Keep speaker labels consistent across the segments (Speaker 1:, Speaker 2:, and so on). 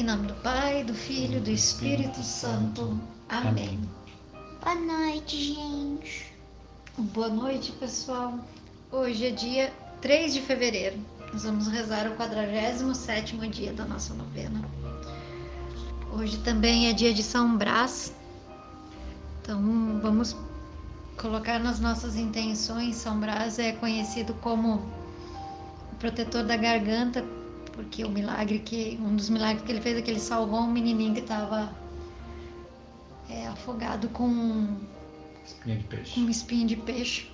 Speaker 1: Em nome do Pai, do Filho e do Espírito Santo. Amém.
Speaker 2: Boa noite, gente.
Speaker 1: Boa noite, pessoal. Hoje é dia 3 de fevereiro. Nós vamos rezar o 47º dia da nossa novena. Hoje também é dia de São Brás. Então, vamos colocar nas nossas intenções. São Brás é conhecido como o protetor da garganta porque o milagre que um dos milagres que ele fez é que ele salvou um menininho que estava é, afogado com
Speaker 3: espinha de peixe.
Speaker 1: Com espinha de peixe.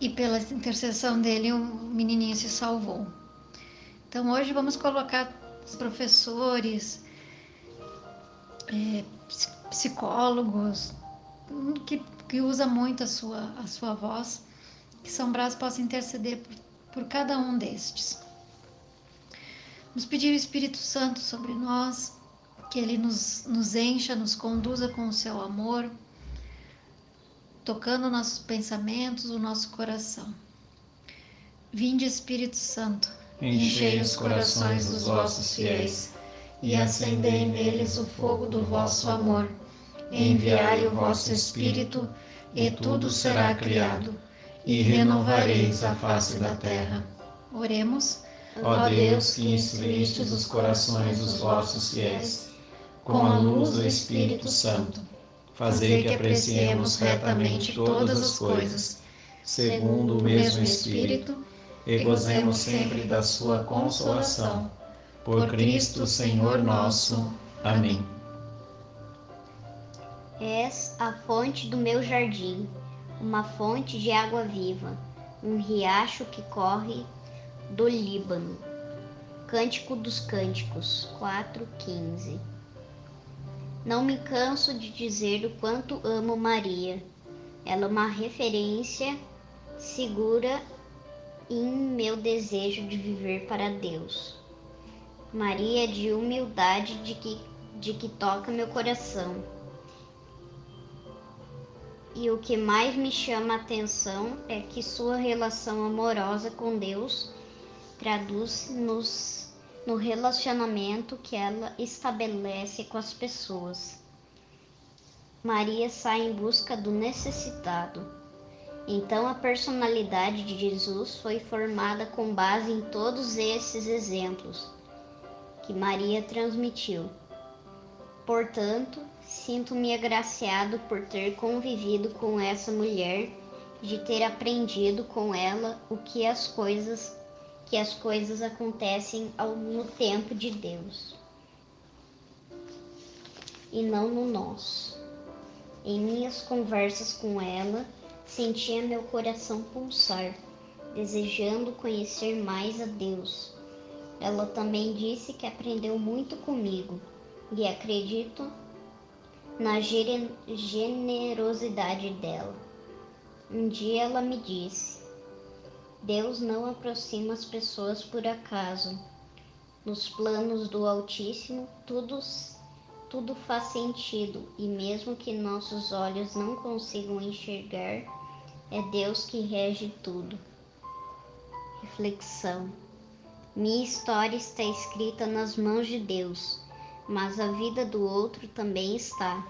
Speaker 1: E pela intercessão dele, o menininho se salvou. Então hoje vamos colocar os professores, é, psicólogos, que, que usa muito a sua, a sua voz, que São Brás possa interceder por, por cada um destes. Vamos pedir o Espírito Santo sobre nós, que ele nos, nos encha, nos conduza com o seu amor, tocando nossos pensamentos, o nosso coração. Vinde, Espírito Santo,
Speaker 3: enchei os corações dos vossos fiéis e acendei neles o fogo do vosso amor. Enviai o vosso Espírito, e tudo será criado, e renovareis a face da terra.
Speaker 1: Oremos.
Speaker 3: Ó Deus, que instruístes os corações dos vossos fiéis, com a luz do Espírito Santo, fazei que apreciemos retamente todas as coisas, segundo o mesmo Espírito, e gozemos sempre da sua consolação. Por Cristo, Senhor nosso. Amém.
Speaker 2: És a fonte do meu jardim, uma fonte de água viva, um riacho que corre do Líbano. Cântico dos Cânticos 4:15. Não me canso de dizer o quanto amo Maria. Ela é uma referência segura em meu desejo de viver para Deus. Maria é de humildade de que, de que toca meu coração. E o que mais me chama a atenção é que sua relação amorosa com Deus traduz nos, no relacionamento que ela estabelece com as pessoas. Maria sai em busca do necessitado. Então a personalidade de Jesus foi formada com base em todos esses exemplos que Maria transmitiu. Portanto, sinto-me agraciado por ter convivido com essa mulher, de ter aprendido com ela o que as coisas que as coisas acontecem no tempo de Deus e não no nosso. Em minhas conversas com ela, sentia meu coração pulsar, desejando conhecer mais a Deus. Ela também disse que aprendeu muito comigo e acredito na generosidade dela. Um dia ela me disse: Deus não aproxima as pessoas por acaso. Nos planos do Altíssimo, tudo, tudo faz sentido, e mesmo que nossos olhos não consigam enxergar, é Deus que rege tudo. Reflexão: Minha história está escrita nas mãos de Deus, mas a vida do outro também está.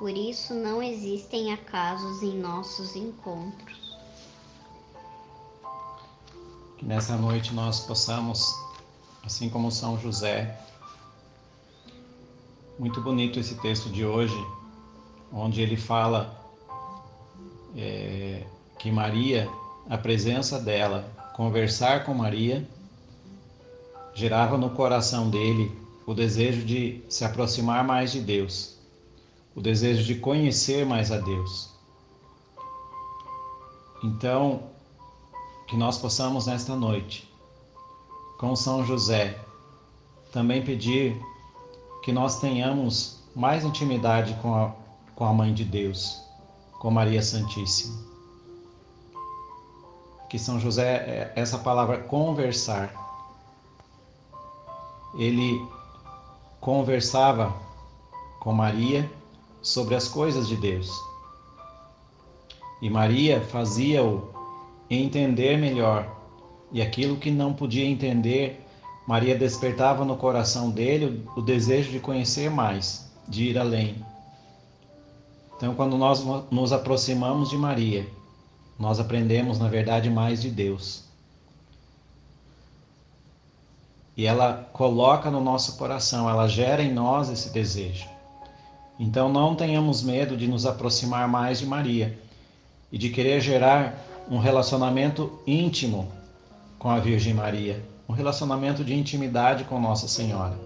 Speaker 2: Por isso, não existem acasos em nossos encontros.
Speaker 3: Que nessa noite nós possamos, assim como São José, muito bonito esse texto de hoje, onde ele fala é, que Maria, a presença dela, conversar com Maria, gerava no coração dele o desejo de se aproximar mais de Deus, o desejo de conhecer mais a Deus. Então, que nós possamos nesta noite, com São José, também pedir que nós tenhamos mais intimidade com a, com a Mãe de Deus, com Maria Santíssima. Que São José, é, essa palavra conversar, ele conversava com Maria sobre as coisas de Deus. E Maria fazia-o entender melhor, e aquilo que não podia entender, Maria despertava no coração dele o desejo de conhecer mais, de ir além. Então, quando nós nos aproximamos de Maria, nós aprendemos, na verdade, mais de Deus. E ela coloca no nosso coração, ela gera em nós esse desejo. Então, não tenhamos medo de nos aproximar mais de Maria e de querer gerar um relacionamento íntimo com a Virgem Maria, um relacionamento de intimidade com Nossa Senhora.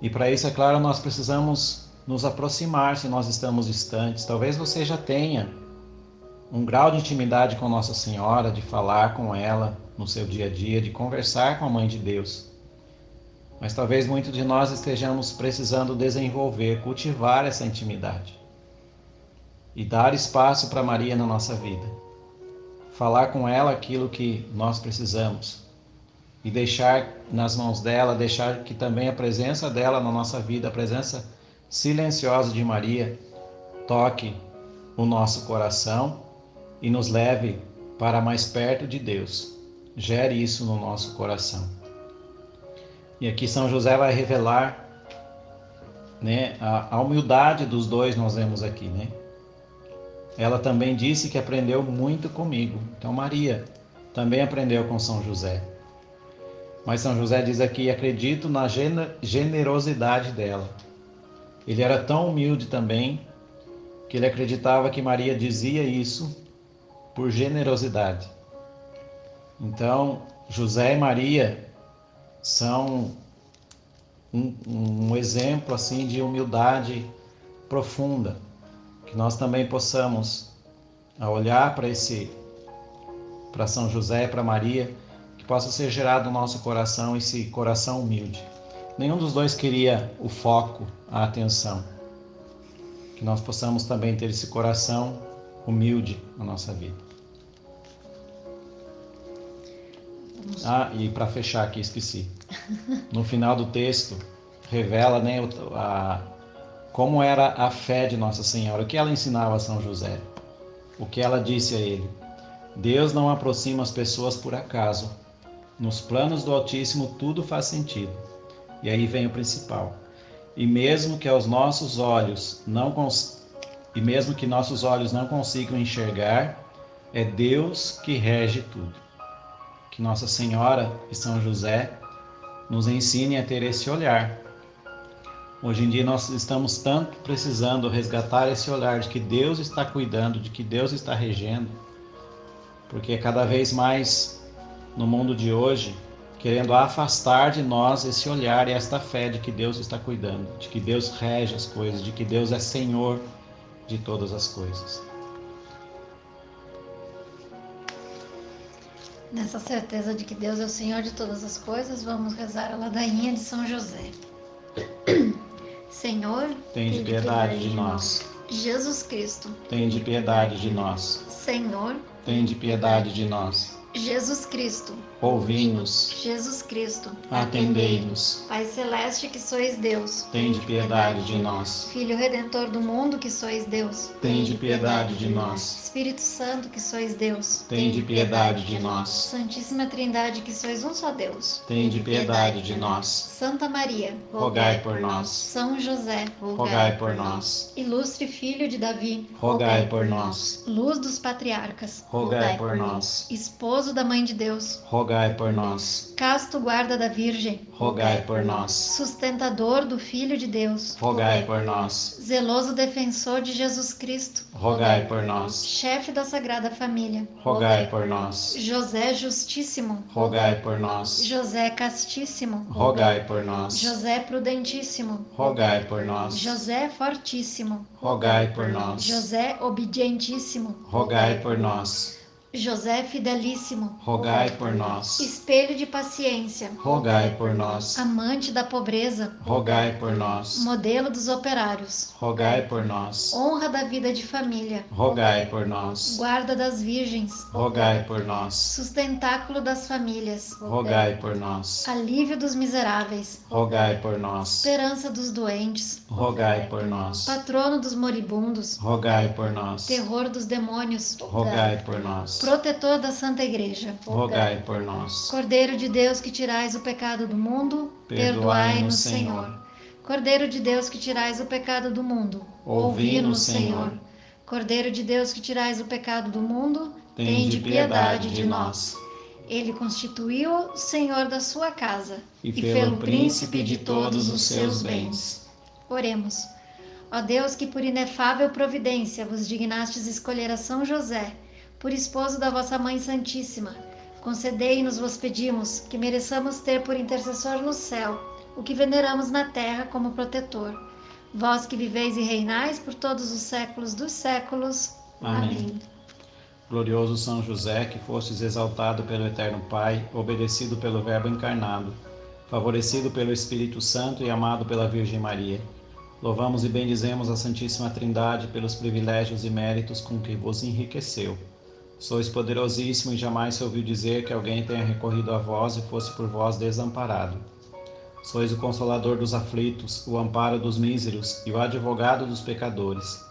Speaker 3: E para isso, é claro, nós precisamos nos aproximar se nós estamos distantes. Talvez você já tenha um grau de intimidade com Nossa Senhora, de falar com ela no seu dia a dia, de conversar com a Mãe de Deus. Mas talvez muitos de nós estejamos precisando desenvolver, cultivar essa intimidade e dar espaço para Maria na nossa vida. Falar com ela aquilo que nós precisamos e deixar nas mãos dela, deixar que também a presença dela na nossa vida, a presença silenciosa de Maria, toque o nosso coração e nos leve para mais perto de Deus. Gere isso no nosso coração. E aqui São José vai revelar né, a, a humildade dos dois, nós vemos aqui, né? Ela também disse que aprendeu muito comigo. Então, Maria também aprendeu com São José. Mas São José diz aqui: acredito na generosidade dela. Ele era tão humilde também que ele acreditava que Maria dizia isso por generosidade. Então, José e Maria são um, um exemplo assim de humildade profunda que nós também possamos olhar para esse para São José, para Maria, que possa ser gerado no nosso coração esse coração humilde. Nenhum dos dois queria o foco, a atenção. Que nós possamos também ter esse coração humilde na nossa vida. Ah, e para fechar aqui, esqueci. No final do texto, revela né, a, como era a fé de Nossa Senhora, o que ela ensinava a São José, o que ela disse a ele. Deus não aproxima as pessoas por acaso. Nos planos do Altíssimo tudo faz sentido. E aí vem o principal. E mesmo que aos nossos olhos não cons... e mesmo que nossos olhos não consigam enxergar, é Deus que rege tudo. Que Nossa Senhora e São José nos ensinem a ter esse olhar Hoje em dia nós estamos tanto precisando resgatar esse olhar de que Deus está cuidando, de que Deus está regendo, porque cada vez mais no mundo de hoje, querendo afastar de nós esse olhar e esta fé de que Deus está cuidando, de que Deus rege as coisas, de que Deus é Senhor de todas as coisas.
Speaker 1: Nessa certeza de que Deus é o Senhor de todas as coisas, vamos rezar a ladainha de São José. Senhor,
Speaker 3: tem de piedade de nós.
Speaker 1: Jesus Cristo,
Speaker 3: tem de piedade de nós.
Speaker 1: Senhor,
Speaker 3: tem de piedade de nós.
Speaker 1: Jesus Cristo,
Speaker 3: ouvi-nos.
Speaker 1: Jesus Cristo,
Speaker 3: atendei-nos.
Speaker 1: Pai celeste que sois Deus,
Speaker 3: tende piedade de nós.
Speaker 1: Filho redentor do mundo que sois Deus,
Speaker 3: tende piedade de nós.
Speaker 1: Espírito Santo que sois Deus,
Speaker 3: tende piedade de nós.
Speaker 1: Santíssima Trindade que sois um só Deus,
Speaker 3: tende piedade de nós.
Speaker 1: Santa Maria,
Speaker 3: rogai por nós.
Speaker 1: São José,
Speaker 3: rogai por nós.
Speaker 1: Ilustre filho de Davi,
Speaker 3: rogai por nós.
Speaker 1: Luz dos patriarcas,
Speaker 3: rogai por nós.
Speaker 1: Esposo da mãe de Deus,
Speaker 3: rogai por nós.
Speaker 1: Casto guarda da Virgem,
Speaker 3: rogai por nós.
Speaker 1: Sustentador do Filho de Deus,
Speaker 3: rogai por nós.
Speaker 1: Zeloso defensor de Jesus Cristo,
Speaker 3: rogai por nós.
Speaker 1: Chefe da Sagrada Família,
Speaker 3: rogai por nós.
Speaker 1: José Justíssimo,
Speaker 3: rogai por nós.
Speaker 1: José Castíssimo,
Speaker 3: rogai por nós.
Speaker 1: José Prudentíssimo,
Speaker 3: rogai por nós.
Speaker 1: José Fortíssimo,
Speaker 3: rogai por nós.
Speaker 1: José Obedientíssimo,
Speaker 3: rogai por nós.
Speaker 1: José Fidelíssimo,
Speaker 3: rogai por nós.
Speaker 1: Espelho de paciência,
Speaker 3: rogai por nós.
Speaker 1: Amante da pobreza,
Speaker 3: rogai por nós.
Speaker 1: Modelo dos operários,
Speaker 3: rogai por nós.
Speaker 1: Honra da vida de família,
Speaker 3: rogai por nós.
Speaker 1: Guarda das virgens,
Speaker 3: rogai por nós.
Speaker 1: Sustentáculo das famílias,
Speaker 3: rogai por nós.
Speaker 1: Alívio dos miseráveis,
Speaker 3: rogai por nós.
Speaker 1: Esperança dos doentes,
Speaker 3: rogai por nós.
Speaker 1: Patrono dos moribundos,
Speaker 3: rogai por nós.
Speaker 1: Terror dos demônios,
Speaker 3: rogai por nós
Speaker 1: protetor da Santa Igreja,
Speaker 3: rogai por nós.
Speaker 1: Cordeiro de Deus que tirais o pecado do mundo, perdoai-nos, Senhor. Cordeiro de Deus que tirais o pecado do mundo, ouvi-nos, Senhor. Cordeiro de Deus que tirais o pecado do mundo, tende piedade de nós. Ele constituiu Senhor da sua casa
Speaker 3: e pelo príncipe de todos os seus bens.
Speaker 1: Oremos. Ó Deus, que por inefável providência vos dignastes escolher a São José, por esposo da vossa Mãe Santíssima, concedei-nos, vos pedimos, que mereçamos ter por intercessor no céu o que veneramos na terra como protetor. Vós que viveis e reinais por todos os séculos dos séculos.
Speaker 3: Amém. Amém. Glorioso São José, que fostes exaltado pelo Eterno Pai, obedecido pelo Verbo encarnado, favorecido pelo Espírito Santo e amado pela Virgem Maria. Louvamos e bendizemos a Santíssima Trindade pelos privilégios e méritos com que vos enriqueceu. Sois poderosíssimo e jamais se ouviu dizer que alguém tenha recorrido a vós e fosse por vós desamparado. Sois o consolador dos aflitos, o amparo dos míseros e o advogado dos pecadores.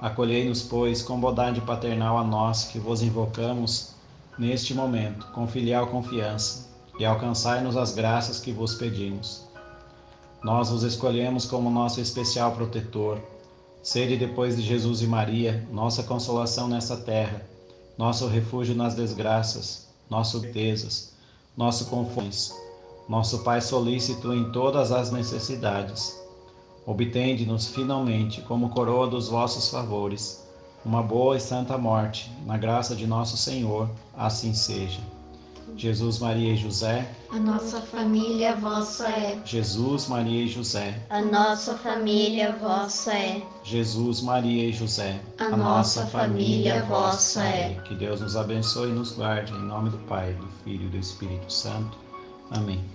Speaker 3: Acolhei-nos, pois, com bondade paternal a nós que vos invocamos neste momento, com filial confiança, e alcançai-nos as graças que vos pedimos. Nós vos escolhemos como nosso especial protetor. Sede depois de Jesus e Maria, nossa consolação nessa terra, nosso refúgio nas desgraças, nosso certezas, nosso conforto nosso Pai solícito em todas as necessidades. Obtende-nos finalmente, como coroa dos vossos favores, uma boa e santa morte, na graça de nosso Senhor, assim seja. Jesus, Maria e José,
Speaker 1: a nossa família vossa é.
Speaker 3: Jesus, Maria e José,
Speaker 2: a nossa família vossa é.
Speaker 3: Jesus, Maria e José,
Speaker 2: a, a nossa família vossa é.
Speaker 3: Que Deus nos abençoe e nos guarde, em nome do Pai, do Filho e do Espírito Santo. Amém.